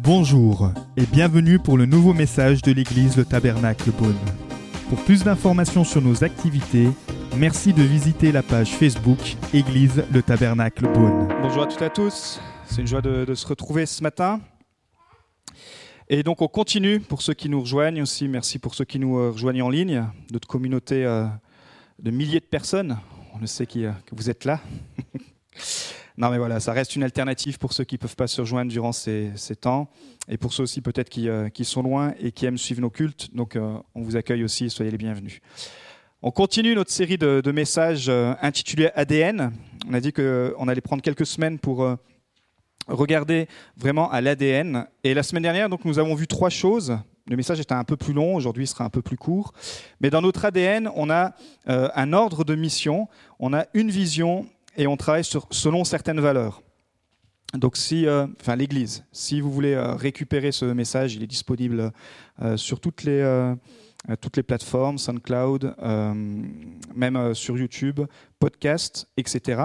Bonjour et bienvenue pour le nouveau message de l'église Le Tabernacle Beaune. Pour plus d'informations sur nos activités, merci de visiter la page Facebook Église Le Tabernacle Beaune. Bonjour à toutes et à tous, c'est une joie de, de se retrouver ce matin. Et donc on continue pour ceux qui nous rejoignent aussi, merci pour ceux qui nous euh, rejoignent en ligne, notre communauté euh, de milliers de personnes, on le sait euh, que vous êtes là. non mais voilà, ça reste une alternative pour ceux qui ne peuvent pas se rejoindre durant ces, temps, et pour ceux aussi peut-être qui, euh, qui sont loin et qui aiment suivre nos cultes, donc euh, on vous accueille aussi, soyez les bienvenus. On continue notre série de, messages euh, intitulée ADN. On a dit qu'on allait prendre quelques semaines pour euh, regarder vraiment à l'ADN. Et la semaine dernière, donc, nous avons vu trois choses. Le message était un peu plus long, aujourd'hui sera un peu plus court. Mais dans notre ADN, on a euh, un ordre de mission, on a une vision et on travaille selon certaines valeurs. Donc, si, euh, enfin, l'Église, si vous voulez euh, récupérer ce message, il est disponible euh, sur toutes les, toutes les plateformes, SoundCloud, même sur YouTube, podcast, etc.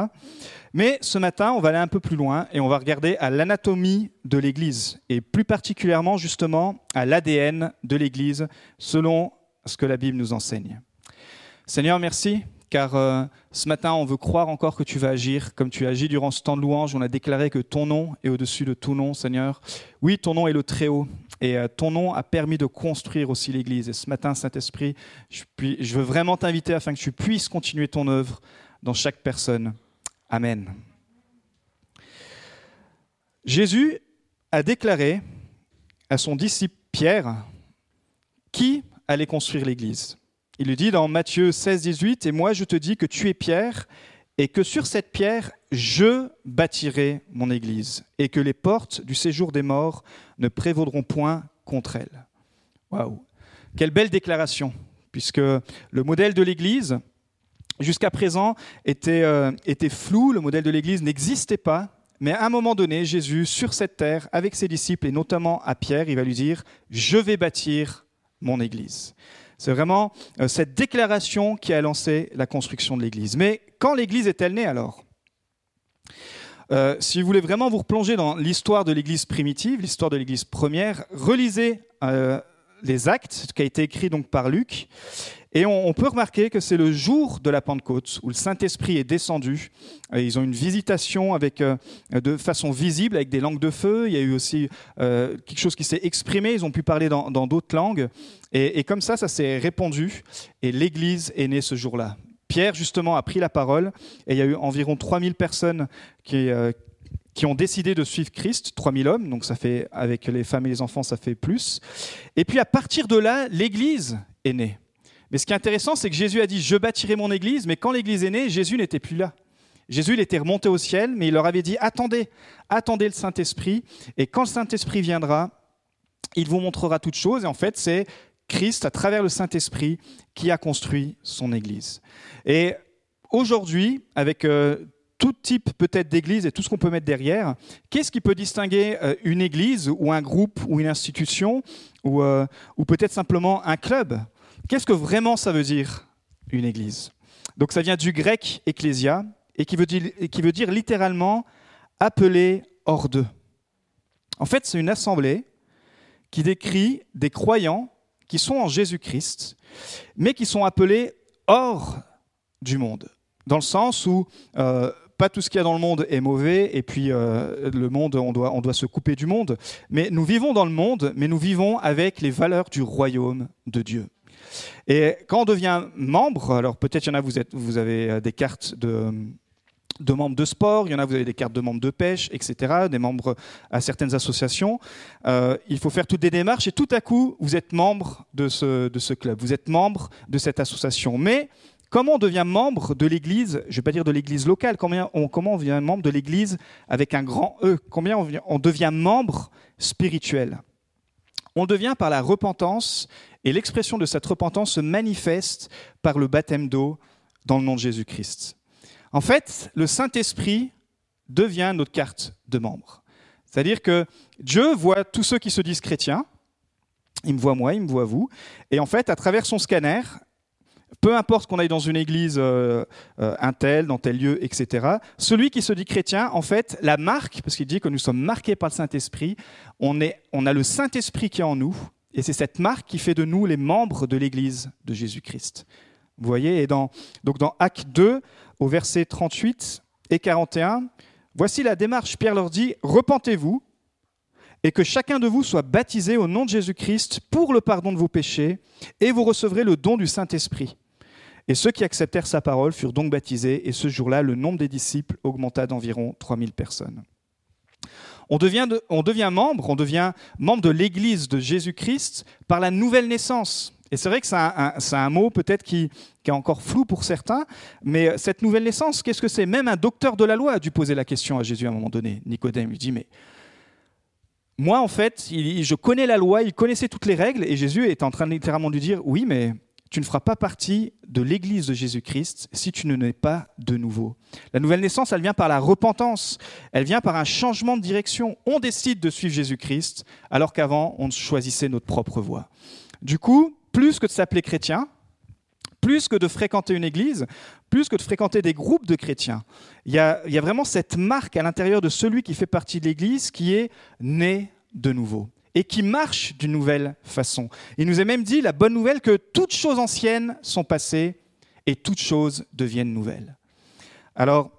Mais ce matin, on va aller un peu plus loin et on va regarder à l'anatomie de l'Église et plus particulièrement justement à l'ADN de l'Église selon ce que la Bible nous enseigne. Seigneur, merci car euh, ce matin, on veut croire encore que tu vas agir comme tu as agi durant ce temps de louange. On a déclaré que ton nom est au-dessus de tout nom, Seigneur. Oui, ton nom est le Très-Haut et euh, ton nom a permis de construire aussi l'Église. Et ce matin, Saint-Esprit, je veux vraiment t'inviter afin que tu puisses continuer ton œuvre dans chaque personne. Amen. Jésus a déclaré à son disciple Pierre qui allait construire l'Église. Il lui dit dans Matthieu 16, 18, Et moi je te dis que tu es Pierre, et que sur cette pierre je bâtirai mon Église, et que les portes du séjour des morts ne prévaudront point contre elle. Waouh Quelle belle déclaration, puisque le modèle de l'Église, jusqu'à présent, était, euh, était flou, le modèle de l'Église n'existait pas, mais à un moment donné, Jésus, sur cette terre, avec ses disciples, et notamment à Pierre, il va lui dire, je vais bâtir mon Église. C'est vraiment euh, cette déclaration qui a lancé la construction de l'Église. Mais quand l'Église est-elle née alors? Euh, Si vous voulez vraiment vous replonger dans l'histoire de l'Église primitive, l'histoire de l'Église première, relisez euh, les actes, ce qui a été écrit donc par Luc, et on, peut remarquer que c'est le jour de la Pentecôte où le Saint-Esprit est descendu. Ils ont une visitation avec, euh, de façon visible avec des langues de feu. Il y a eu aussi euh, quelque chose qui s'est exprimé. Ils ont pu parler dans d'autres langues. Et, et comme ça, ça s'est répandu. Et l'Église est née ce jour-là. Pierre, justement, a pris la parole. Et il y a eu environ 3000 personnes qui, euh, qui ont décidé de suivre Christ, 3000 hommes, donc ça fait, avec les femmes et les enfants, ça fait plus. Et puis à partir de là, l'Église est née. Mais ce qui est intéressant, c'est que Jésus a dit, je bâtirai mon Église, mais quand l'Église est née, Jésus n'était plus là. Jésus, il était remonté au ciel, mais il leur avait dit, attendez, attendez le Saint-Esprit, et quand le Saint-Esprit viendra, il vous montrera toutes choses, et en fait, c'est Christ, à travers le Saint-Esprit, qui a construit son Église. Et aujourd'hui, avec euh, tout type peut-être d'église et tout ce qu'on peut mettre derrière, qu'est-ce qui peut distinguer euh, une église ou un groupe ou une institution ou, euh, ou peut-être simplement un club? Qu'est-ce que vraiment ça veut dire une église? Donc ça vient du grec ecclésia et qui veut dire, littéralement appelé hors d'eux. En fait, c'est une assemblée qui décrit des croyants qui sont en Jésus-Christ, mais qui sont appelés hors du monde, dans le sens où euh, pas tout ce qu'il y a dans le monde est mauvais, et puis euh, le monde, on doit, on doit se couper du monde, mais nous vivons dans le monde, mais nous vivons avec les valeurs du royaume de Dieu. Et quand on devient membre, alors peut-être il y en a, vous, êtes, vous avez euh, des cartes de, membres de sport, il y en a, vous avez des cartes de membres de pêche, etc., des membres à certaines associations. Euh, il faut faire toutes des démarches et tout à coup, vous êtes membre de ce, de ce club, vous êtes membre de cette association. Mais comment on devient membre de l'Église, je ne vais pas dire de l'Église locale, combien on, comment on devient membre de l'Église avec un grand E Combien on devient membre spirituel? On devient par la repentance et l'expression de cette repentance se manifeste par le baptême d'eau dans le nom de Jésus-Christ. En fait, le Saint-Esprit devient notre carte de membre. C'est-à-dire que Dieu voit tous ceux qui se disent chrétiens, il me voit moi, il me voit vous, et en fait, à travers son scanner, peu importe qu'on aille dans une église, euh, euh, un tel, dans tel lieu, etc. Celui qui se dit chrétien, en fait, la marque, parce qu'il dit que nous sommes marqués par le Saint-Esprit, on, on a le Saint-Esprit qui est en nous, et c'est cette marque qui fait de nous les membres de l'église de Jésus-Christ. Vous voyez, et donc dans Acte 2, au verset 38 et 41, voici la démarche. Pierre leur dit, repentez-vous et que chacun de vous soit baptisé au nom de Jésus-Christ pour le pardon de vos péchés, et vous recevrez le don du Saint-Esprit. Et ceux qui acceptèrent sa parole furent donc baptisés, et ce jour-là, le nombre des disciples augmenta d'environ 3000 personnes. On devient, membre, on devient membre de l'Église de Jésus-Christ par la nouvelle naissance. Et c'est vrai que c'est un, mot peut-être qui, qui, est encore flou pour certains, mais cette nouvelle naissance, qu'est-ce que c'est? Même un docteur de la loi a dû poser la question à Jésus à un moment donné. Nicodème lui dit, mais moi, en fait, je connais la loi, il connaissait toutes les règles, et Jésus est en train littéralement de lui dire, oui, mais tu ne feras pas partie de l'Église de Jésus-Christ si tu ne nais pas de nouveau. La nouvelle naissance, elle vient par la repentance, elle vient par un changement de direction. On décide de suivre Jésus-Christ, alors qu'avant, on choisissait notre propre voie. Du coup, plus que de s'appeler chrétien, plus que de fréquenter une église, plus que de fréquenter des groupes de chrétiens. Il y a, vraiment cette marque à l'intérieur de celui qui fait partie de l'église qui est né de nouveau et qui marche d'une nouvelle façon. Il nous est même dit la bonne nouvelle que toutes choses anciennes sont passées et toutes choses deviennent nouvelles. Alors,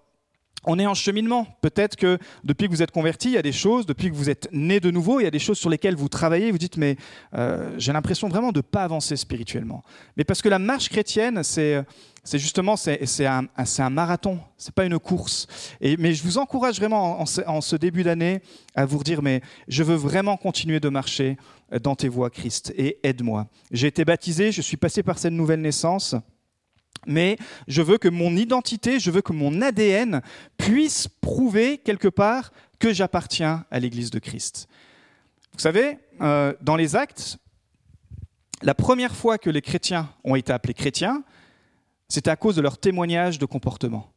on est en cheminement. Peut-être que depuis que vous êtes converti, il y a des choses, depuis que vous êtes né de nouveau, il y a des choses sur lesquelles vous travaillez, vous dites, mais euh, j'ai l'impression vraiment de ne pas avancer spirituellement. Mais parce que la marche chrétienne, c'est justement c'est un, un, marathon, c'est pas une course. Mais je vous encourage vraiment en, en ce début d'année à vous dire, mais je veux vraiment continuer de marcher dans tes voies, Christ, et aide-moi. J'ai été baptisé, je suis passé par cette nouvelle naissance mais je veux que mon identité, je veux que mon ADN puisse prouver quelque part que j'appartiens à l'Église de Christ. Vous savez, euh, dans les actes, la première fois que les chrétiens ont été appelés chrétiens, c'était à cause de leur témoignage de comportement.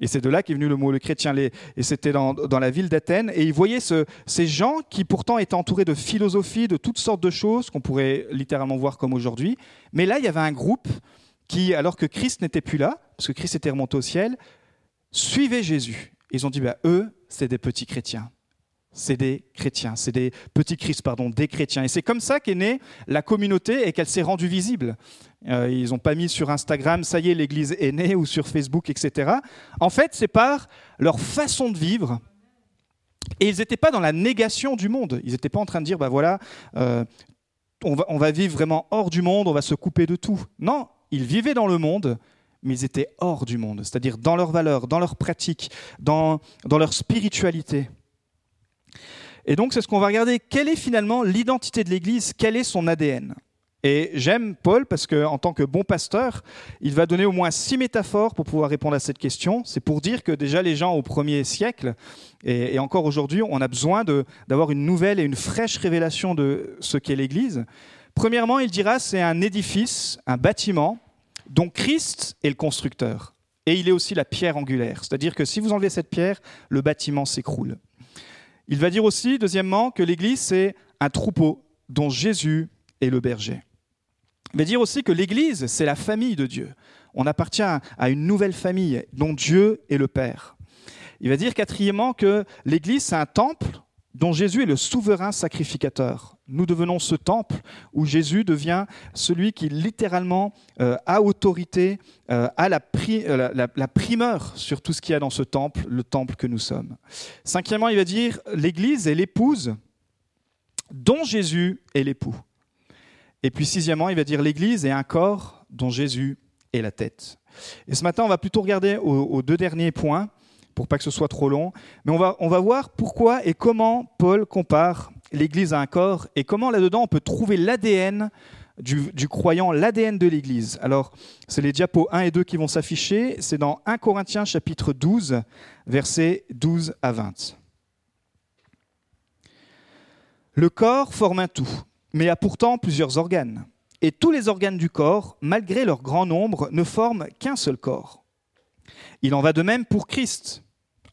Et c'est de là qu'est venu le mot le chrétien. Et c'était dans, la ville d'Athènes. Et ils voyaient ces gens qui pourtant étaient entourés de philosophie, de toutes sortes de choses qu'on pourrait littéralement voir comme aujourd'hui. Mais là, il y avait un groupe qui, alors que Christ n'était plus là, parce que Christ était remonté au ciel, suivaient Jésus. Ils ont dit, bah, eux, c'est des petits chrétiens. C'est des chrétiens, c'est des petits Christ, pardon, des chrétiens. Et c'est comme ça qu'est née la communauté et qu'elle s'est rendue visible. Euh, ils n'ont pas mis sur Instagram, ça y est, l'Église est née, ou sur Facebook, etc. En fait, c'est par leur façon de vivre. Et ils n'étaient pas dans la négation du monde. Ils n'étaient pas en train de dire, bah voilà, euh, on, va, on va vivre vraiment hors du monde, on va se couper de tout. Non, ils vivaient dans le monde, mais ils étaient hors du monde, c'est-à-dire dans leurs valeurs, dans leurs pratiques, dans, dans leur spiritualité. Et donc c'est ce qu'on va regarder. Quelle est finalement l'identité de l'Église? Quel est son ADN Et j'aime Paul parce qu'en tant que bon pasteur, il va donner au moins six métaphores pour pouvoir répondre à cette question. C'est pour dire que déjà les gens au premier siècle, et, et encore aujourd'hui, on a besoin d'avoir une nouvelle et une fraîche révélation de ce qu'est l'Église. Premièrement, il dira c'est un édifice, un bâtiment dont Christ est le constructeur. Et il est aussi la pierre angulaire. C'est-à-dire que si vous enlevez cette pierre, le bâtiment s'écroule. Il va dire aussi, deuxièmement, que l'Église, c'est un troupeau dont Jésus est le berger. Il va dire aussi que l'Église, c'est la famille de Dieu. On appartient à une nouvelle famille dont Dieu est le Père. Il va dire quatrièmement que l'Église, c'est un temple dont Jésus est le souverain sacrificateur. Nous devenons ce temple où Jésus devient celui qui littéralement euh, a autorité, euh, a euh, la, primeur sur tout ce qu'il y a dans ce temple, le temple que nous sommes. Cinquièmement, il va dire l'Église est l'épouse dont Jésus est l'époux. Et puis sixièmement, il va dire l'Église est un corps dont Jésus est la tête. Et ce matin, on va plutôt regarder aux deux derniers points pour pas que ce soit trop long. Mais on va, on va voir pourquoi et comment Paul compare l'Église à un corps et comment là-dedans on peut trouver l'ADN du, du, croyant, l'ADN de l'Église. Alors, c'est les diapos 1 et 2 qui vont s'afficher. C'est dans 1 Corinthiens chapitre 12, versets 12 à 20. Le corps forme un tout, mais a pourtant plusieurs organes. Et tous les organes du corps, malgré leur grand nombre, ne forment qu'un seul corps. Il en va de même pour Christ.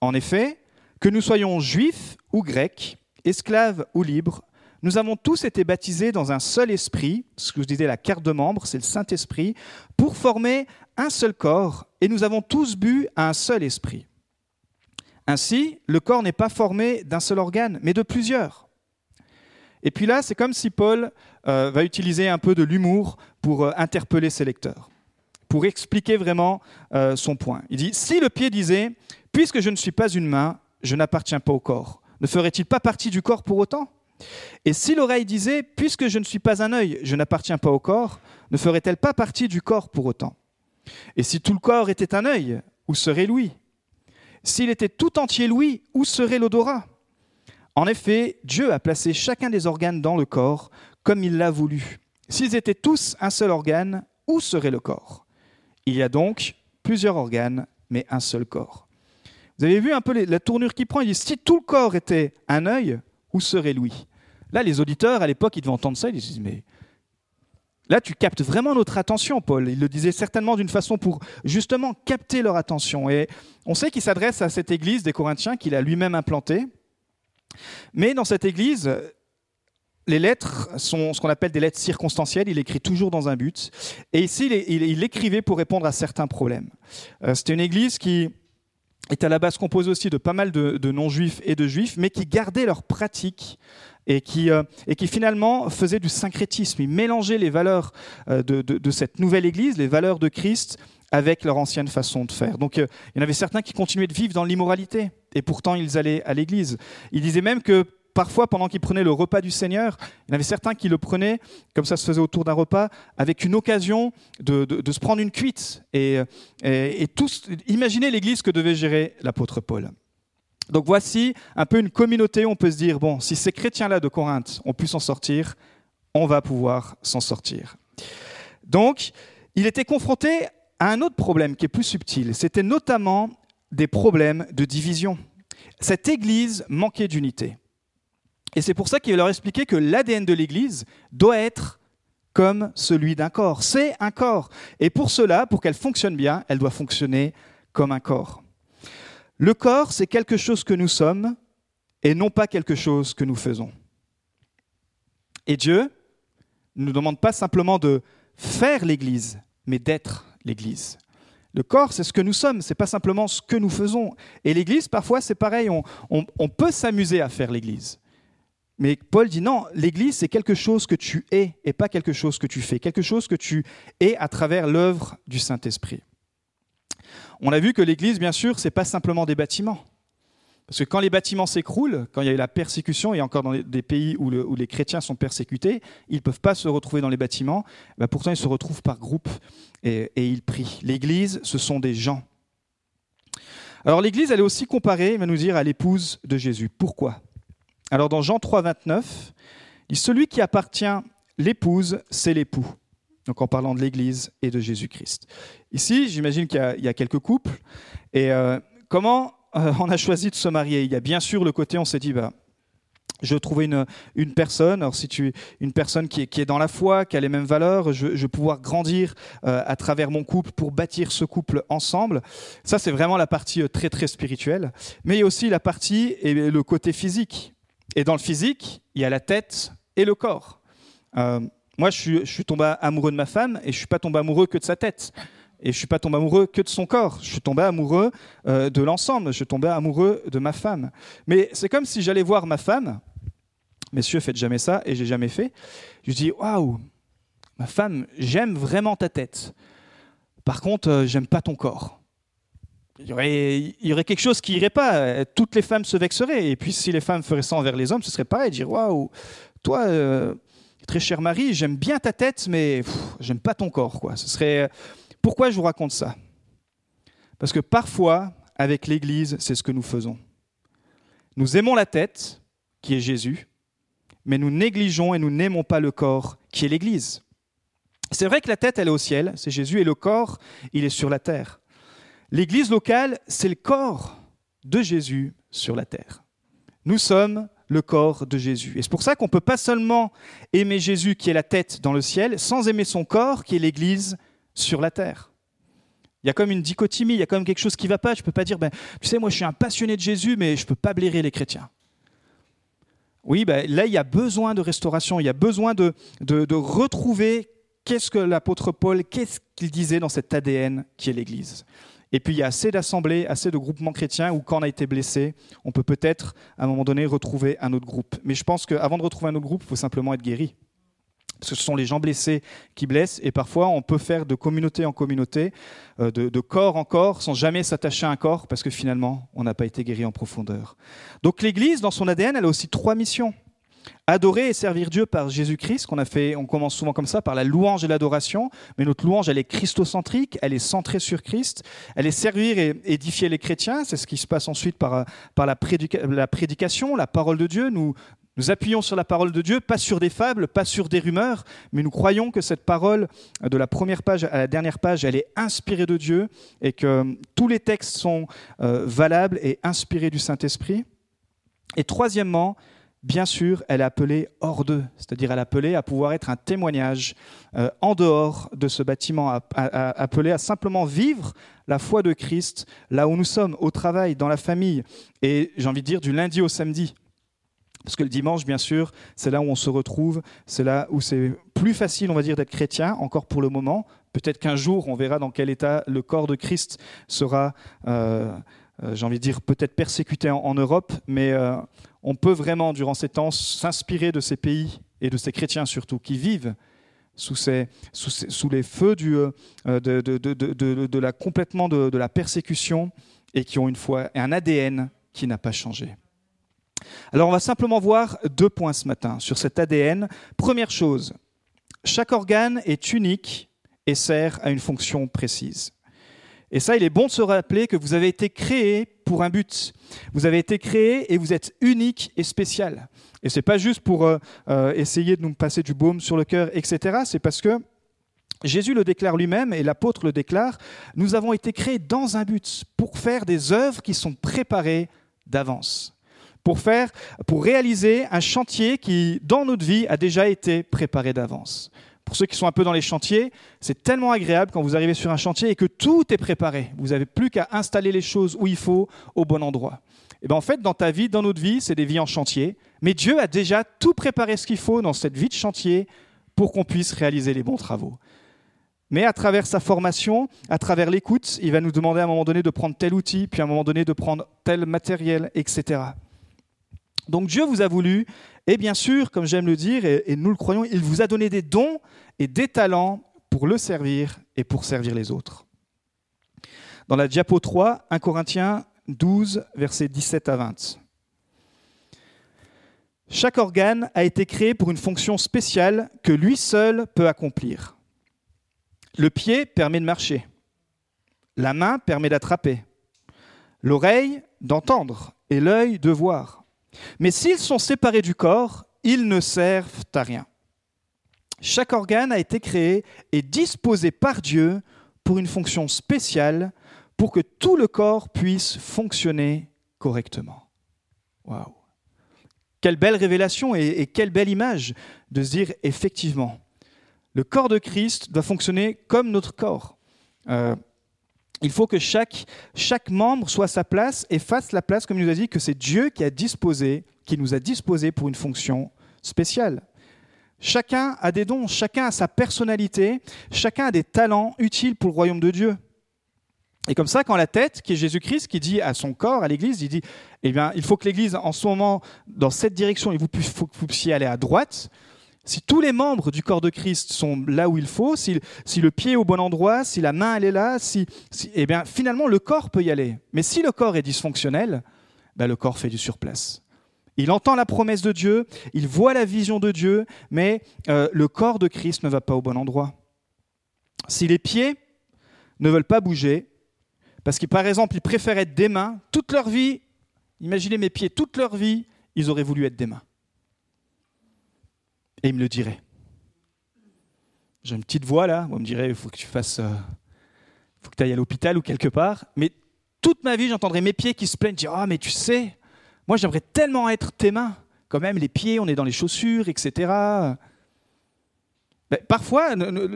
En effet, que nous soyons juifs ou grecs, esclaves ou libres, nous avons tous été baptisés dans un seul esprit, ce que je disais la carte de membre, c'est le Saint-Esprit, pour former un seul corps, et nous avons tous bu à un seul esprit. Ainsi, le corps n'est pas formé d'un seul organe, mais de plusieurs. Et puis là, c'est comme si Paul euh, va utiliser un peu de l'humour pour euh, interpeller ses lecteurs, pour expliquer vraiment euh, son point. Il dit, si le pied disait, puisque je ne suis pas une main, je n'appartiens pas au corps, ne ferait-il pas partie du corps pour autant? Et si l'oreille disait, puisque je ne suis pas un œil, je n'appartiens pas au corps, ne ferait-elle pas partie du corps pour autant? Et si tout le corps était un œil, où serait l'ouïe S'il était tout entier l'ouïe, où serait l'odorat? En effet, Dieu a placé chacun des organes dans le corps comme il l'a voulu. S'ils étaient tous un seul organe, où serait le corps? Il y a donc plusieurs organes, mais un seul corps. Vous avez vu un peu la tournure qu'il prend Il dit si tout le corps était un œil, où serait l'ouïe Là, les auditeurs, à l'époque, ils devaient entendre ça, ils disent mais Là, tu captes vraiment notre attention, Paul. Il le disait certainement d'une façon pour justement capter leur attention. Et on sait qu'il s'adresse à cette église des Corinthiens qu'il a lui-même implantée. Mais dans cette église, les lettres sont ce qu'on appelle des lettres circonstancielles. Il écrit toujours dans un but. Et ici, il, écrivait pour répondre à certains problèmes. Euh, c'était une église qui est à la base composée aussi de pas mal de, non-juifs et de juifs, mais qui gardaient leurs pratiques et qui, euh, et qui finalement faisaient du syncrétisme. Ils mélangeaient les valeurs euh, de, cette nouvelle église, les valeurs de Christ, avec leur ancienne façon de faire. Donc il y en avait certains qui continuaient de vivre dans l'immoralité, et pourtant ils allaient à l'église. Il disait même que parfois, pendant qu'ils prenaient le repas du Seigneur, il y en avait certains qui le prenaient, comme ça se faisait autour d'un repas, avec une occasion de, se prendre une cuite. Et, et, tous, imaginez l'église que devait gérer l'apôtre Paul. Donc voici un peu une communauté, on peut se dire, bon, si ces chrétiens-là de Corinthe ont pu s'en sortir, on va pouvoir s'en sortir. Donc, il était confronté à un autre problème qui est plus subtil. C'était notamment des problèmes de division. Cette Église manquait d'unité. Et c'est pour ça qu'il va leur expliquer que l'ADN de l'Église doit être comme celui d'un corps. C'est un corps. Et pour cela, pour qu'elle fonctionne bien, elle doit fonctionner comme un corps. Le corps, c'est quelque chose que nous sommes et non pas quelque chose que nous faisons. Et Dieu ne nous demande pas simplement de faire l'Église, mais d'être l'Église. Le corps, c'est ce que nous sommes, c'est pas simplement ce que nous faisons. Et l'Église, parfois, c'est pareil, on, on peut s'amuser à faire l'Église. Mais Paul dit non, l'Église, c'est quelque chose que tu es et pas quelque chose que tu fais, quelque chose que tu es à travers l'œuvre du Saint-Esprit. On a vu que l'Église, bien sûr, c'est pas simplement des bâtiments. Parce que quand les bâtiments s'écroulent, quand il y a eu la persécution, et encore dans des pays où, les chrétiens sont persécutés, ils ne peuvent pas se retrouver dans les bâtiments, bah, pourtant ils se retrouvent par groupe et, et ils prient. L'Église, ce sont des gens. Alors l'Église, elle est aussi comparée, il va nous dire, à l'épouse de Jésus. Pourquoi? Alors dans Jean 3, 29, il celui qui appartient l'épouse, c'est l'époux. Donc en parlant de l'Église et de Jésus-Christ. Ici, j'imagine qu'il y, a quelques couples. Et euh, comment euh, on a choisi de se marier? Il y a bien sûr le côté, on s'est dit, bah, je trouver une, une personne, alors si tu es une personne qui est, qui est, dans la foi, qui a les mêmes valeurs, je, je vais pouvoir grandir euh, à travers mon couple pour bâtir ce couple ensemble. Ça, c'est vraiment la partie très très spirituelle. Mais il y a aussi la partie et le côté physique. Et dans le physique, il y a la tête et le corps. Euh, moi, je suis, tombé amoureux de ma femme et je suis pas tombé amoureux que de sa tête. Et je suis pas tombé amoureux que de son corps. Je suis tombé amoureux euh, de l'ensemble. Je suis tombé amoureux de ma femme. Mais c'est comme si j'allais voir ma femme. Messieurs, faites jamais ça et j'ai jamais fait. Je dis waouh, ma femme, j'aime vraiment ta tête. Par contre, euh, j'aime pas ton corps il y, aurait, quelque chose qui irait pas. Toutes les femmes se vexeraient. Et puis, si les femmes feraient ça envers les hommes, ce serait pareil. Dire Waouh, toi, euh, très cher mari, j'aime bien ta tête, mais j'aime pas ton corps. Quoi. Ce serait. Pourquoi je vous raconte ça? Parce que parfois, avec l'Église, c'est ce que nous faisons. Nous aimons la tête, qui est Jésus, mais nous négligeons et nous n'aimons pas le corps, qui est l'Église. C'est vrai que la tête, elle est au ciel, c'est Jésus, et le corps, il est sur la terre. L'Église locale, c'est le corps de Jésus sur la terre. Nous sommes le corps de Jésus. Et c'est pour ça qu'on ne peut pas seulement aimer Jésus qui est la tête dans le ciel, sans aimer son corps qui est l'Église sur la terre. Il y a comme une dichotomie, il y a comme quelque chose qui ne va pas. Je ne peux pas dire, ben, tu sais, moi je suis un passionné de Jésus, mais je ne peux pas blairer les chrétiens. Oui, ben, là, il y a besoin de restauration, il y a besoin de, de, retrouver qu'est-ce que l'apôtre Paul, qu'est-ce qu'il disait dans cet ADN qui est l'Église? Et puis il y a assez d'assemblées, assez de groupements chrétiens où quand on a été blessé, on peut peut-être à un moment donné retrouver un autre groupe. Mais je pense qu'avant de retrouver un autre groupe, il faut simplement être guéri. Parce que ce sont les gens blessés qui blessent, et parfois on peut faire de communauté en communauté, euh, de, corps en corps, sans jamais s'attacher à un corps, parce que finalement on n'a pas été guéri en profondeur. Donc l'Église, dans son ADN, elle a aussi trois missions. Adorer et servir Dieu par Jésus-Christ, qu'on a fait, on commence souvent comme ça, par la louange et l'adoration, mais notre louange, elle est christocentrique, elle est centrée sur Christ, elle est servir et édifier les chrétiens, c'est ce qui se passe ensuite par, par la, prédication, la parole de Dieu, nous, nous appuyons sur la parole de Dieu, pas sur des fables, pas sur des rumeurs, mais nous croyons que cette parole, de la première page à la dernière page, elle est inspirée de Dieu et que tous les textes sont euh, valables et inspirés du Saint-Esprit. Et troisièmement, bien sûr, elle est appelée hors d'eux, c'est-à-dire elle est appelée à pouvoir être un témoignage euh, en dehors de ce bâtiment, appelée à simplement vivre la foi de Christ là où nous sommes, au travail, dans la famille, et j'ai envie de dire du lundi au samedi. Parce que le dimanche, bien sûr, c'est là où on se retrouve, c'est là où c'est plus facile, on va dire, d'être chrétien, encore pour le moment. Peut-être qu'un jour, on verra dans quel état le corps de Christ sera, euh, j'ai envie de dire, peut-être persécuté en, Europe, mais euh, on peut vraiment, durant ces temps, s'inspirer de ces pays et de ces chrétiens surtout, qui vivent sous, les feux de, de, la, complètement de la persécution et qui ont une foi et un ADN qui n'a pas changé. Alors on va simplement voir deux points ce matin sur cet ADN. Première chose, chaque organe est unique et sert à une fonction précise. Et ça, il est bon de se rappeler que vous avez été créé pour un but. Vous avez été créé et vous êtes unique et spécial. Et ce n'est pas juste pour euh, euh, essayer de nous passer du baume sur le cœur, etc. C'est parce que Jésus le déclare lui-même et l'apôtre le déclare, nous avons été créés dans un but, pour faire des œuvres qui sont préparées d'avance pour pour réaliser un chantier qui, dans notre vie, a déjà été préparé d'avance. Pour ceux qui sont un peu dans les chantiers, c'est tellement agréable quand vous arrivez sur un chantier et que tout est préparé. Vous n'avez plus qu'à installer les choses où il faut, au bon endroit. Et bien en fait, dans ta vie, dans notre vie, c'est des vies en chantier. Mais Dieu a déjà tout préparé ce qu'il faut dans cette vie de chantier pour qu'on puisse réaliser les bons travaux. Mais à travers sa formation, à travers l'écoute, il va nous demander à un moment donné de prendre tel outil, puis à un moment donné de prendre tel matériel, etc. Donc Dieu vous a voulu, et bien sûr, comme j'aime le dire, et, nous le croyons, il vous a donné des dons et des talents pour le servir et pour servir les autres. Dans la diapo 3, 1 Corinthiens 12, versets 17 à 20. Chaque organe a été créé pour une fonction spéciale que lui seul peut accomplir. Le pied permet de marcher. La main permet d'attraper. L'oreille d'entendre et l'œil de voir. Mais s'ils sont séparés du corps, ils ne servent à rien. Chaque organe a été créé et disposé par Dieu pour une fonction spéciale pour que tout le corps puisse fonctionner correctement. Waouh! Quelle belle révélation et, quelle belle image de se dire effectivement, le corps de Christ doit fonctionner comme notre corps. Euh, il faut que chaque, membre soit à sa place et fasse la place, comme il nous a dit, que c'est Dieu qui a disposé, qui nous a disposé pour une fonction spéciale. Chacun a des dons, chacun a sa personnalité, chacun a des talents utiles pour le royaume de Dieu. Et comme ça, quand la tête, qui est Jésus-Christ, qui dit à son corps, à l'Église, il dit, eh bien, il faut que l'Église, en ce moment, dans cette direction, il faut que vous puissiez aller à droite, si tous les membres du corps de Christ sont là où il faut, si, le pied est au bon endroit, si la main elle est là, si, eh bien finalement le corps peut y aller. Mais si le corps est dysfonctionnel, ben, le corps fait du surplace. Il entend la promesse de Dieu, il voit la vision de Dieu, mais euh, le corps de Christ ne va pas au bon endroit. Si les pieds ne veulent pas bouger, parce que par exemple ils préfèrent être des mains, toute leur vie, imaginez mes pieds, toute leur vie, ils auraient voulu être des mains et il me le dirait. J'ai une petite voix là, on me dirait, il faut que tu fasses, euh, faut que tu ailles à l'hôpital ou quelque part. Mais toute ma vie, j'entendrais mes pieds qui se plaignent, dire, ah mais tu sais, moi j'aimerais tellement être tes mains. Quand même, les pieds, on est dans les chaussures, etc. Ben, parfois,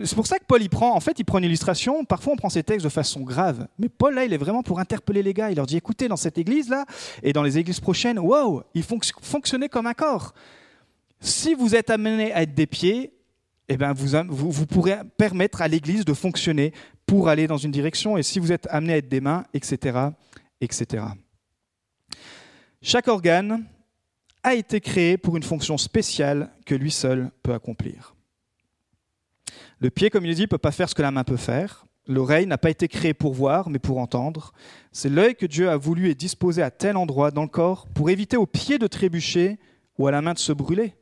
c'est pour ça que Paul y prend, en fait, il prend une illustration. Parfois, on prend ces textes de façon grave. Mais Paul, là, il est vraiment pour interpeller les gars. Il leur dit écoutez, dans cette église-là et dans les églises prochaines, wow, il fonctionnait comme un corps. Si vous êtes amené à être des pieds, eh ben vous, vous, vous pourrez permettre à l'église de fonctionner pour aller dans une direction. Et si vous êtes amené à être des mains, etc., etc. Chaque organe a été créé pour une fonction spéciale que lui seul peut accomplir. Le pied, comme il dit, ne peut pas faire ce que la main peut faire. L'oreille n'a pas été créée pour voir, mais pour entendre. C'est l'œil que Dieu a voulu et disposé à tel endroit dans le corps pour éviter au pied de trébucher ou à la main de se brûler.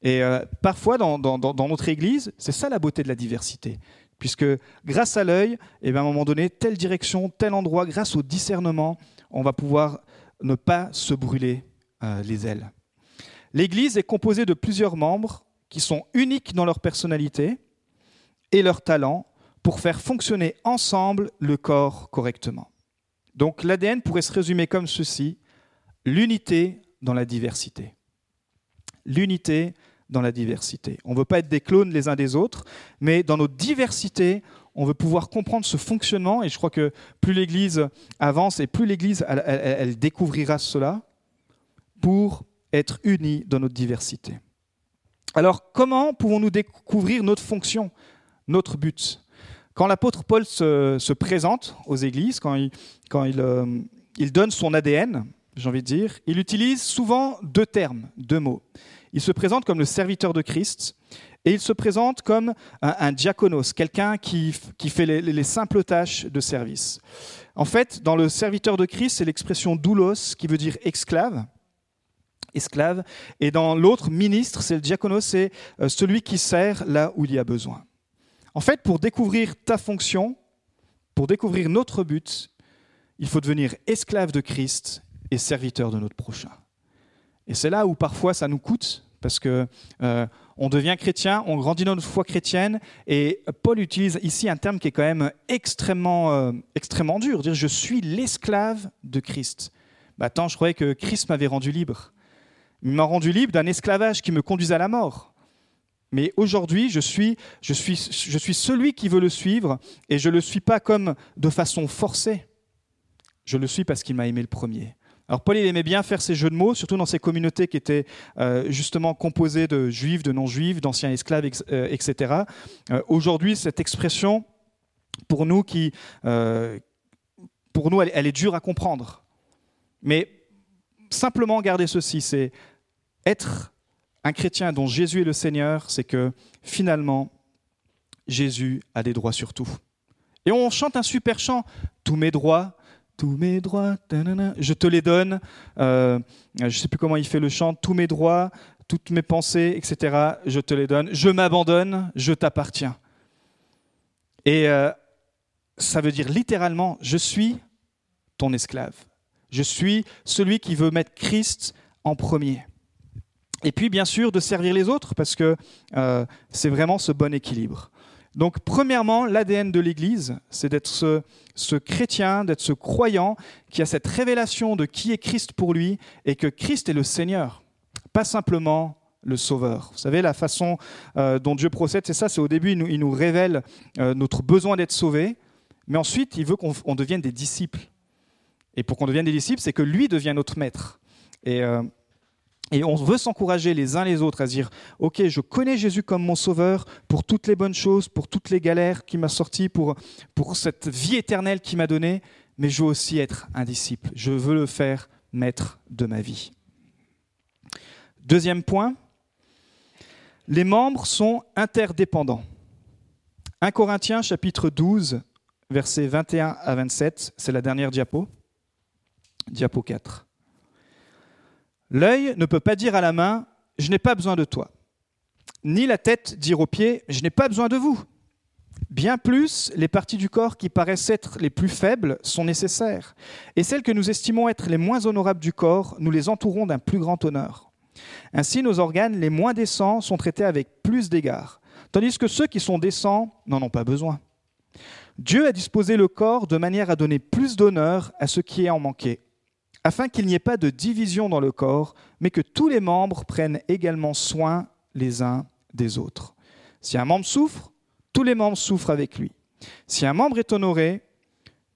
Et euh, parfois, dans, notre Église, c'est ça la beauté de la diversité. Puisque grâce à l'œil, eh ben, à un moment donné, telle direction, tel endroit, grâce au discernement, on va pouvoir ne pas se brûler euh, les ailes. L'Église est composée de plusieurs membres qui sont uniques dans leur personnalité et leur talent pour faire fonctionner ensemble le corps correctement. Donc l'ADN pourrait se résumer comme ceci, l'unité dans la diversité. L'unité dans la diversité. On ne veut pas être des clones les uns des autres, mais dans notre diversité, on veut pouvoir comprendre ce fonctionnement, et je crois que plus l'Église avance et plus l'Église, elle, découvrira cela, pour être unie dans notre diversité. Alors comment pouvons-nous découvrir notre fonction, notre but? Quand l'apôtre Paul se, présente aux églises, quand, euh, il, donne son ADN, j'ai envie de dire, il utilise souvent deux termes, deux mots. Il se présente comme le serviteur de Christ et il se présente comme un, diaconos, quelqu'un qui, fait les, les, simples tâches de service. En fait, dans le serviteur de Christ, c'est l'expression doulos qui veut dire esclave esclave. Et dans l'autre, ministre, c'est le diaconos, c'est euh, celui qui sert là où il y a besoin. En fait, pour découvrir ta fonction, pour découvrir notre but, il faut devenir esclave de Christ et serviteur de notre prochain. Et c'est là où parfois ça nous coûte, parce que euh, on devient chrétien, on grandit dans notre foi chrétienne, et Paul utilise ici un terme qui est quand même extrêmement, euh, extrêmement dur, dire je suis l'esclave de Christ. Bah, attends, je croyais que Christ m'avait rendu libre. Il m'a rendu libre d'un esclavage qui me conduisait à la mort. Mais aujourd'hui, je suis, je, suis, je suis celui qui veut le suivre et je ne le suis pas comme de façon forcée. Je le suis parce qu'il m'a aimé le premier. Alors Paul il aimait bien faire ces jeux de mots, surtout dans ces communautés qui étaient euh, justement composées de juifs, de non-juifs, d'anciens esclaves, etc. Euh, euh, aujourd'hui, cette expression, pour nous, qui, pour nous elle, elle, est dure à comprendre. Mais simplement garder ceci, c'est être un chrétien dont Jésus est le Seigneur, c'est que finalement, Jésus a des droits sur tout. Et on chante un super chant, tous mes droits, tous mes droits, je te les donne. Euh, je ne sais plus comment il fait le chant, tous mes droits, toutes mes pensées, etc. Je te les donne. Je m'abandonne, je t'appartiens. Et euh, ça veut dire littéralement, je suis ton esclave. Je suis celui qui veut mettre Christ en premier. Et puis, bien sûr, de servir les autres, parce que euh, c'est vraiment ce bon équilibre. Donc, premièrement, l'ADN de l'Église, c'est d'être ce, chrétien, d'être ce croyant qui a cette révélation de qui est Christ pour lui et que Christ est le Seigneur, pas simplement le Sauveur. Vous savez, la façon euh, dont Dieu procède, c'est ça, c'est au début, il nous, révèle euh, notre besoin d'être sauvé, mais ensuite, il veut qu'on devienne des disciples. Et pour qu'on devienne des disciples, c'est que lui devient notre maître. Et et on veut s'encourager les uns les autres à dire, OK, je connais Jésus comme mon sauveur pour toutes les bonnes choses, pour toutes les galères qu'il m'a sorties, pour, pour cette vie éternelle qu'il m'a donnée, mais je veux aussi être un disciple. Je veux le faire maître de ma vie. Deuxième point, les membres sont interdépendants. 1 Corinthiens chapitre 12, versets 21 à 27, c'est la dernière diapo. Diapo 4. L'œil ne peut pas dire à la main, je n'ai pas besoin de toi. Ni la tête dire aux pieds, je n'ai pas besoin de vous. Bien plus, les parties du corps qui paraissent être les plus faibles sont nécessaires, et celles que nous estimons être les moins honorables du corps, nous les entourons d'un plus grand honneur. Ainsi, nos organes les moins décents sont traités avec plus d'égard, tandis que ceux qui sont décents n'en ont pas besoin. Dieu a disposé le corps de manière à donner plus d'honneur à ce qui est en manqué, afin qu'il n'y ait pas de division dans le corps, mais que tous les membres prennent également soin les uns des autres. Si un membre souffre, tous les membres souffrent avec lui. Si un membre est honoré,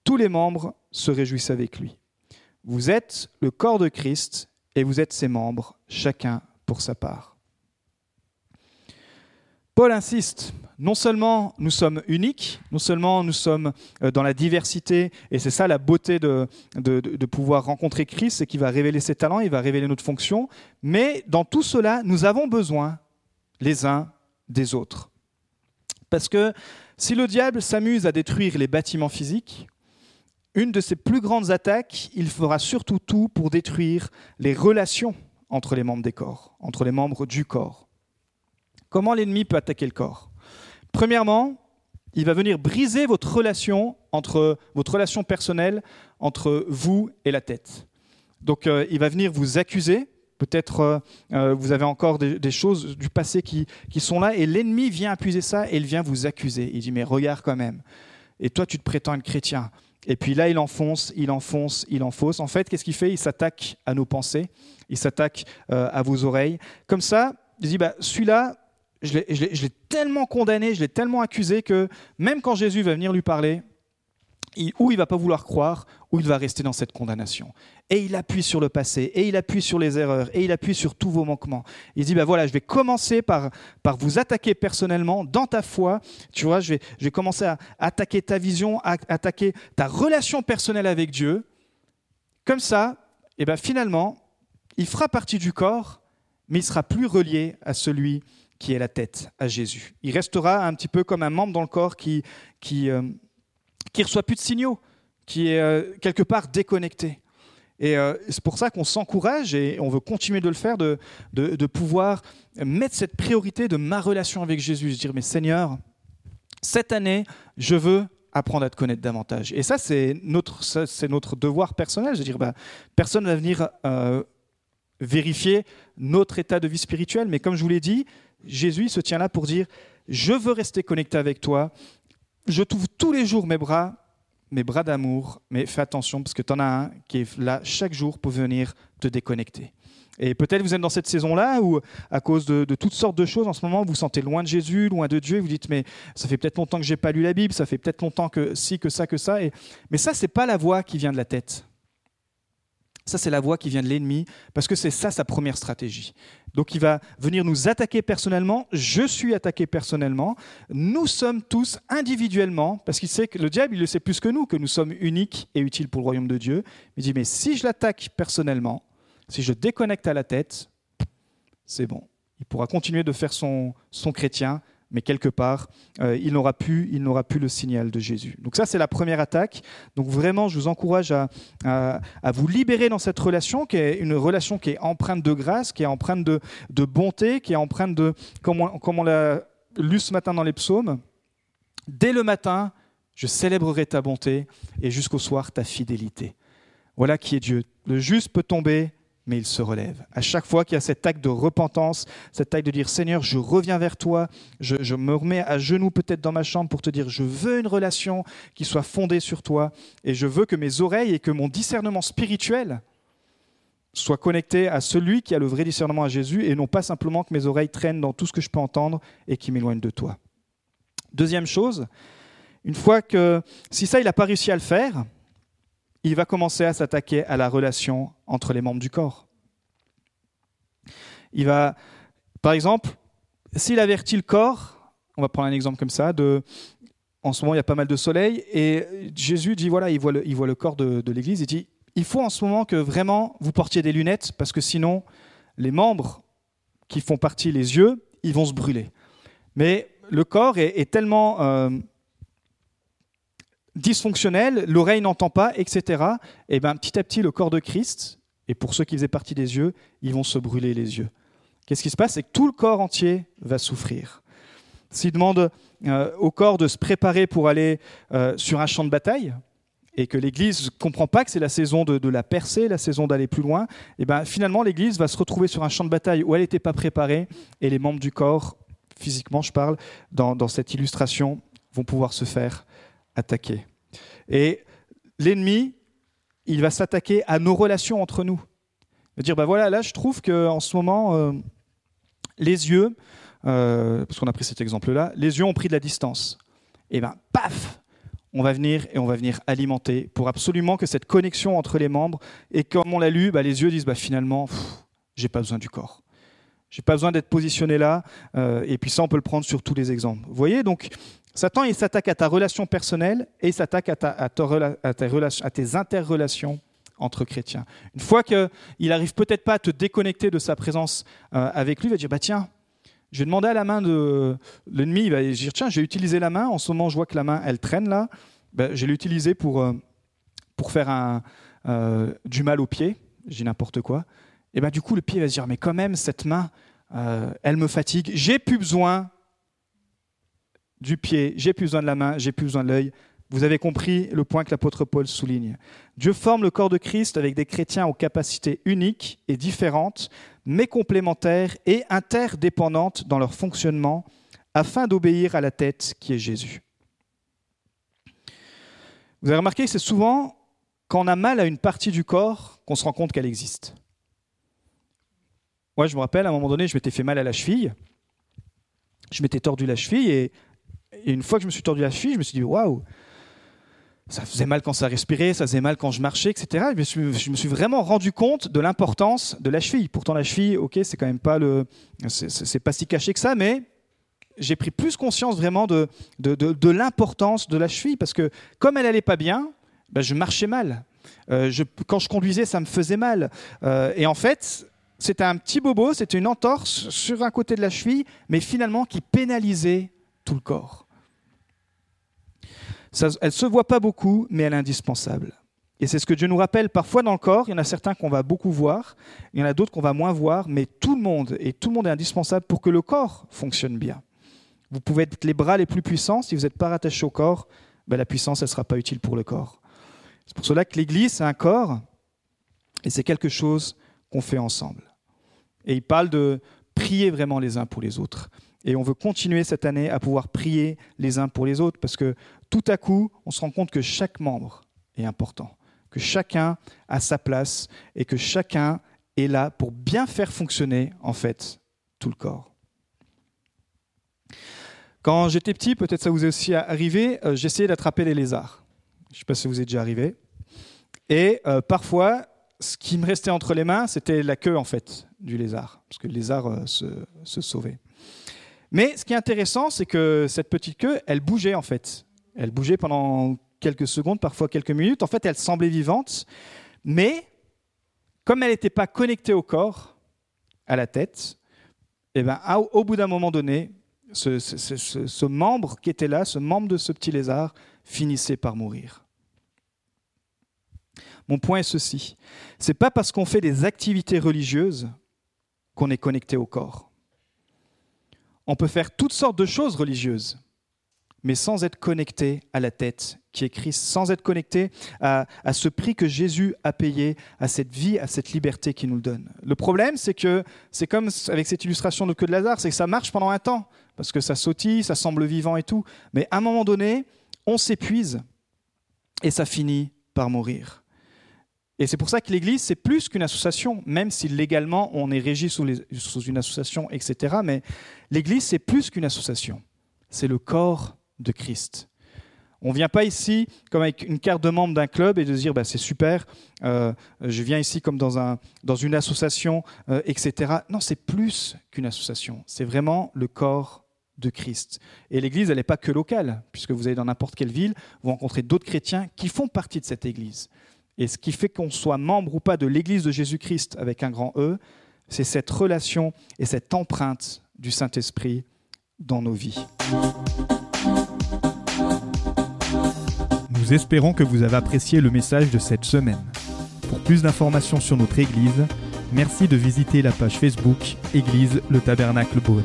tous les membres se réjouissent avec lui. Vous êtes le corps de Christ et vous êtes ses membres, chacun pour sa part. Paul insiste, non seulement nous sommes uniques, non seulement nous sommes euh, dans la diversité, et c'est ça la beauté de, de, pouvoir rencontrer Christ, c'est qu'il va révéler ses talents, il va révéler notre fonction, mais dans tout cela, nous avons besoin les uns des autres. Parce que si le diable s'amuse à détruire les bâtiments physiques, une de ses plus grandes attaques, il fera surtout tout pour détruire les relations entre les membres des corps, entre les membres du corps. Comment l'ennemi peut attaquer le corps? Premièrement, il va venir briser votre relation entre votre relation personnelle entre vous et la tête. Donc euh, il va venir vous accuser. Peut-être euh, euh, vous avez encore des, choses du passé qui, qui sont là et l'ennemi vient appuyer ça et il vient vous accuser. Il dit mais regarde quand même. Et toi tu te prétends être chrétien. Et puis là, il enfonce, il enfonce, il enfonce. En fait, qu'est-ce qu'il fait? Il s'attaque à nos pensées, il s'attaque euh, à vos oreilles. Comme ça, il dit, bah, celui-là, je l'ai tellement condamné, je l'ai tellement accusé que même quand Jésus va venir lui parler, ou il va pas vouloir croire, ou il va rester dans cette condamnation. Et il appuie sur le passé, et il appuie sur les erreurs, et il appuie sur tous vos manquements. Il dit, ben voilà, je vais commencer par, par vous attaquer personnellement dans ta foi. Tu vois, je vais, je vais commencer à attaquer ta vision, à attaquer ta relation personnelle avec Dieu. Comme ça, et ben finalement, il fera partie du corps, mais il sera plus relié à celui qui est la tête, à Jésus. Il restera un petit peu comme un membre dans le corps qui, qui, euh, qui reçoit plus de signaux, qui est euh, quelque part déconnecté. Et euh, c'est pour ça qu'on s'encourage et on veut continuer de le faire, de, de, pouvoir mettre cette priorité de ma relation avec Jésus. Je dire, mais Seigneur, cette année, je veux apprendre à te connaître davantage. Et ça, c'est notre, c'est notre devoir personnel. Je dire, bah, personne ne va venir vérifier notre état de vie spirituelle, mais comme je vous l'ai dit, Jésus se tient là pour dire, je veux rester connecté avec toi, je t'ouvre tous les jours mes bras, mes bras d'amour, mais fais attention parce que tu en as un qui est là chaque jour pour venir te déconnecter. Et peut-être vous êtes dans cette saison-là où, à cause de, toutes sortes de choses, en ce moment, vous vous sentez loin de Jésus, loin de Dieu. Vous dites, mais ça fait peut-être longtemps que j'ai pas lu la Bible, ça fait peut-être longtemps que si, que ça, que ça. Et... Mais ça, c'est pas la voix qui vient de la tête. Ça, c'est la voix qui vient de l'ennemi, parce que c'est ça sa première stratégie. Donc il va venir nous attaquer personnellement, je suis attaqué personnellement, nous sommes tous individuellement, parce qu'il sait que le diable, il le sait plus que nous, que nous sommes uniques et utiles pour le royaume de Dieu. Il dit, mais si je l'attaque personnellement, si je déconnecte à la tête, c'est bon. Il pourra continuer de faire son, son chrétien, mais quelque part, euh, il n'aura plus, il n'aura plus le signal de Jésus. Donc ça, c'est la première attaque. Donc vraiment, je vous encourage à, vous libérer dans cette relation, qui est une relation qui est empreinte de grâce, qui est empreinte de, bonté, qui est empreinte de, comme on l'a lu ce matin dans les psaumes, dès le matin, je célébrerai ta bonté, et jusqu'au soir, ta fidélité. Voilà qui est Dieu. Le juste peut tomber, mais il se relève. À chaque fois qu'il y a cet acte de repentance, cet acte de dire Seigneur, je reviens vers toi, je, me remets à genoux peut-être dans ma chambre pour te dire je veux une relation qui soit fondée sur toi et je veux que mes oreilles et que mon discernement spirituel soient connectés à celui qui a le vrai discernement à Jésus et non pas simplement que mes oreilles traînent dans tout ce que je peux entendre et qui m'éloignent de toi. Deuxième chose, une fois que si ça il n'a pas réussi à le faire, il va commencer à s'attaquer à la relation entre les membres du corps. Il va, par exemple, s'il avertit le corps, on va prendre un exemple comme ça, de, en ce moment il y a pas mal de soleil, et Jésus dit, voilà, il voit le, corps de, de l'Église, il dit, il faut en ce moment que vraiment vous portiez des lunettes, parce que sinon, les membres qui font partie, les yeux, ils vont se brûler. Mais le corps est, tellement... Euh, dysfonctionnel, l'oreille n'entend pas, etc. Et ben petit à petit, le corps de Christ, et pour ceux qui faisaient partie des yeux, ils vont se brûler les yeux. Qu'est-ce qui se passe? C'est que tout le corps entier va souffrir. S'il demande euh, au corps de se préparer pour aller euh, sur un champ de bataille, et que l'Église ne comprend pas que c'est la saison de, la percer, la saison d'aller plus loin, et ben finalement l'Église va se retrouver sur un champ de bataille où elle n'était pas préparée, et les membres du corps, physiquement je parle, dans cette illustration, vont pouvoir se faire attaquer. Et l'ennemi, il va s'attaquer à nos relations entre nous. Il va dire, ben voilà, là, je trouve qu'en ce moment, euh, les yeux, euh, parce qu'on a pris cet exemple-là, les yeux ont pris de la distance. Et bien, paf on va venir et on va venir alimenter pour absolument que cette connexion entre les membres, et comme on l'a lu, bah, les yeux disent bah, finalement, j'ai pas besoin du corps. J'ai pas besoin d'être positionné là. Euh, et puis ça, on peut le prendre sur tous les exemples. Vous voyez, donc Satan, il s'attaque à ta relation personnelle et il s'attaque à, à, à, tes interrelations entre chrétiens. Une fois qu'il n'arrive peut-être pas à te déconnecter de sa présence euh, avec lui, il va dire, bah tiens, je vais demander à la main de l'ennemi, il va dire, tiens, j'ai utilisé la main, en ce moment je vois que la main, elle traîne là, bah, je l'ai utilisée pour, euh, pour faire un, euh, du mal au pied, j'ai n'importe quoi. Et ben du coup, le pied va se dire, mais quand même, cette main, elle me fatigue, j'ai plus besoin du pied, j'ai plus besoin de la main, j'ai plus besoin de l'œil, vous avez compris le point que l'apôtre Paul souligne. Dieu forme le corps de Christ avec des chrétiens aux capacités uniques et différentes, mais complémentaires et interdépendantes dans leur fonctionnement, afin d'obéir à la tête qui est Jésus. Vous avez remarqué que c'est souvent quand on a mal à une partie du corps qu'on se rend compte qu'elle existe. Moi, je me rappelle, à un moment donné, je m'étais fait mal à la cheville. Je m'étais tordu la cheville et, et, une fois que je me suis tordu la cheville, je me suis dit waouh, ça faisait mal quand ça respirait, ça faisait mal quand je marchais, etc. Je me suis, vraiment rendu compte de l'importance de la cheville. Pourtant, la cheville, ok, c'est quand même pas le, c'est pas si caché que ça, mais j'ai pris plus conscience vraiment de, de, l'importance de la cheville parce que comme elle allait pas bien, ben, je marchais mal. Euh, quand je conduisais, ça me faisait mal. Euh, et en fait, c'était un petit bobo, c'était une entorse sur un côté de la cheville, mais finalement qui pénalisait tout le corps elle ne se voit pas beaucoup, mais elle est indispensable. Et c'est ce que Dieu nous rappelle parfois dans le corps. Il y en a certains qu'on va beaucoup voir, il y en a d'autres qu'on va moins voir, mais tout le monde, et tout le monde est indispensable pour que le corps fonctionne bien. Vous pouvez être les bras les plus puissants, si vous n'êtes pas rattaché au corps, ben la puissance, ne sera pas utile pour le corps. C'est pour cela que l'Église, c'est un corps, et c'est quelque chose qu'on fait ensemble. Et il parle de prier vraiment les uns pour les autres. Et on veut continuer cette année à pouvoir prier les uns pour les autres, parce que tout à coup, on se rend compte que chaque membre est important, que chacun a sa place et que chacun est là pour bien faire fonctionner, en fait, tout le corps. Quand j'étais petit, peut-être ça vous est aussi arrivé, euh, j'essayais d'attraper les lézards. Je ne sais pas si vous êtes déjà arrivé. Et euh, parfois, ce qui me restait entre les mains, c'était la queue, en fait, du lézard, parce que le lézard euh, se, se sauvait. Mais ce qui est intéressant, c'est que cette petite queue, elle bougeait, en fait. Elle bougeait pendant quelques secondes, parfois quelques minutes. En fait, elle semblait vivante, mais comme elle n'était pas connectée au corps, à la tête, eh ben, au bout d'un moment donné, ce, ce, membre qui était là, ce membre de ce petit lézard, finissait par mourir. Mon point est ceci c'est pas parce qu'on fait des activités religieuses qu'on est connecté au corps. On peut faire toutes sortes de choses religieuses mais sans être connecté à la tête qui est Christ, sans être connecté à, ce prix que Jésus a payé, à cette vie, à cette liberté qu'il nous donne. Le problème, c'est que c'est comme avec cette illustration de queue de Lazare, c'est que ça marche pendant un temps, parce que ça sautille, ça semble vivant et tout, mais à un moment donné, on s'épuise et ça finit par mourir. Et c'est pour ça que l'Église, c'est plus qu'une association, même si légalement on est régi sous, une association, etc. Mais l'Église, c'est plus qu'une association. C'est le corps de Christ. On ne vient pas ici comme avec une carte de membre d'un club et de dire bah, c'est super, euh, je viens ici comme dans une association, euh, etc. Non, c'est plus qu'une association. C'est vraiment le corps de Christ. Et l'Église, elle n'est pas que locale, puisque vous allez dans n'importe quelle ville, vous rencontrez d'autres chrétiens qui font partie de cette Église. Et ce qui fait qu'on soit membre ou pas de l'Église de Jésus-Christ avec un grand E, c'est cette relation et cette empreinte du Saint-Esprit dans nos vies. Nous espérons que vous avez apprécié le message de cette semaine. Pour plus d'informations sur notre Église, merci de visiter la page Facebook Église le Tabernacle Beaune.